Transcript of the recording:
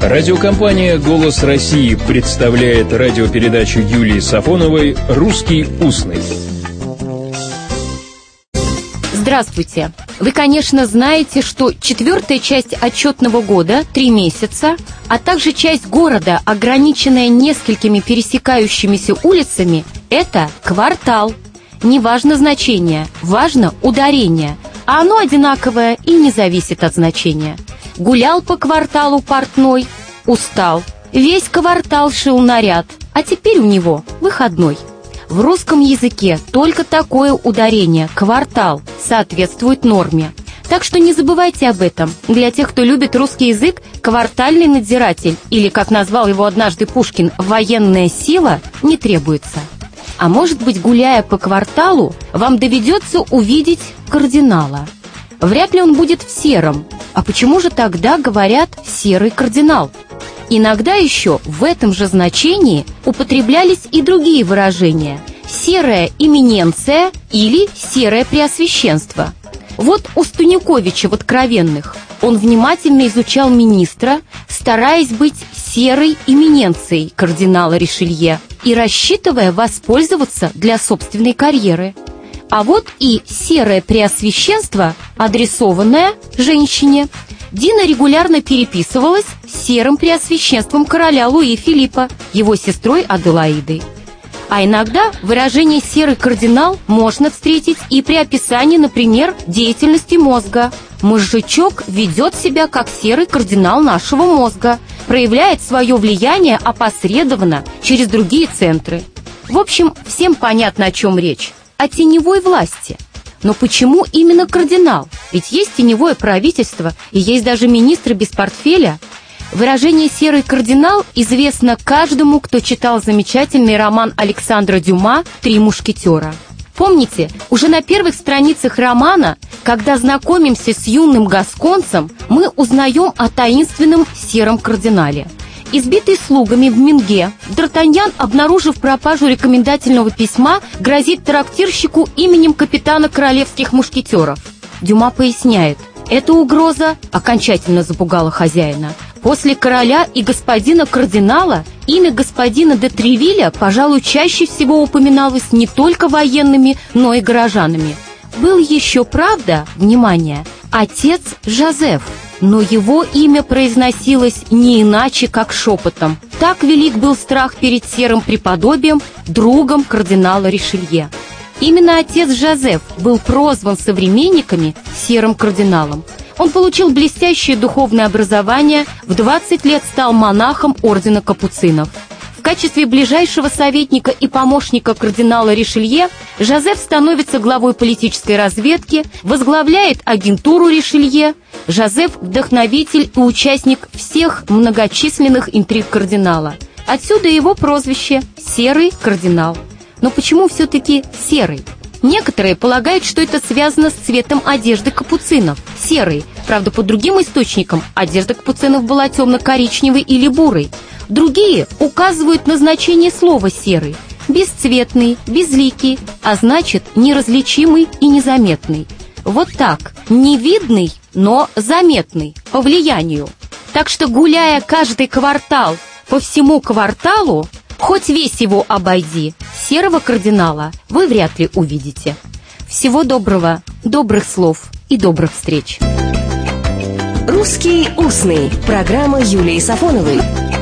Радиокомпания «Голос России» представляет радиопередачу Юлии Сафоновой «Русский устный». Здравствуйте! Вы, конечно, знаете, что четвертая часть отчетного года, три месяца, а также часть города, ограниченная несколькими пересекающимися улицами, это квартал. Не важно значение, важно ударение, а оно одинаковое и не зависит от значения. Гулял по кварталу портной, устал, весь квартал шил наряд, а теперь у него выходной. В русском языке только такое ударение «квартал» соответствует норме. Так что не забывайте об этом. Для тех, кто любит русский язык, квартальный надзиратель, или, как назвал его однажды Пушкин, военная сила, не требуется. А может быть, гуляя по кварталу, вам доведется увидеть кардинала. Вряд ли он будет в сером. А почему же тогда говорят «серый кардинал»? Иногда еще в этом же значении употреблялись и другие выражения «серая имененция» или «серое преосвященство». Вот у Станюковича в «Откровенных» он внимательно изучал министра, стараясь быть серой имененцией кардинала Ришелье и рассчитывая воспользоваться для собственной карьеры. А вот и серое преосвященство, адресованное женщине, Дина регулярно переписывалась с серым преосвященством короля Луи Филиппа, его сестрой Аделаидой. А иногда выражение «серый кардинал» можно встретить и при описании, например, деятельности мозга. Мозжечок ведет себя как серый кардинал нашего мозга, проявляет свое влияние опосредованно через другие центры. В общем, всем понятно, о чем речь. О теневой власти – но почему именно кардинал? Ведь есть теневое правительство и есть даже министры без портфеля. Выражение «серый кардинал» известно каждому, кто читал замечательный роман Александра Дюма «Три мушкетера». Помните, уже на первых страницах романа, когда знакомимся с юным гасконцем, мы узнаем о таинственном сером кардинале – Избитый слугами в Минге, Д'Артаньян, обнаружив пропажу рекомендательного письма, грозит трактирщику именем капитана королевских мушкетеров. Дюма поясняет, эта угроза окончательно запугала хозяина. После короля и господина кардинала имя господина де Тревиля, пожалуй, чаще всего упоминалось не только военными, но и горожанами. Был еще, правда, внимание, отец Жозеф – но его имя произносилось не иначе, как шепотом. Так велик был страх перед серым преподобием, другом кардинала Ришелье. Именно отец Жозеф был прозван современниками серым кардиналом. Он получил блестящее духовное образование, в 20 лет стал монахом ордена капуцинов – в качестве ближайшего советника и помощника кардинала Ришелье Жозеф становится главой политической разведки, возглавляет агентуру Ришелье. Жозеф – вдохновитель и участник всех многочисленных интриг кардинала. Отсюда его прозвище «Серый кардинал». Но почему все-таки «серый»? Некоторые полагают, что это связано с цветом одежды капуцинов. Серый. Правда, по другим источникам одежда капуцинов была темно-коричневой или бурой. Другие указывают на значение слова «серый» – бесцветный, безликий, а значит неразличимый и незаметный. Вот так, невидный, но заметный, по влиянию. Так что гуляя каждый квартал по всему кварталу, хоть весь его обойди, серого кардинала вы вряд ли увидите. Всего доброго, добрых слов и добрых встреч. «Русский устный» – программа Юлии Сафоновой –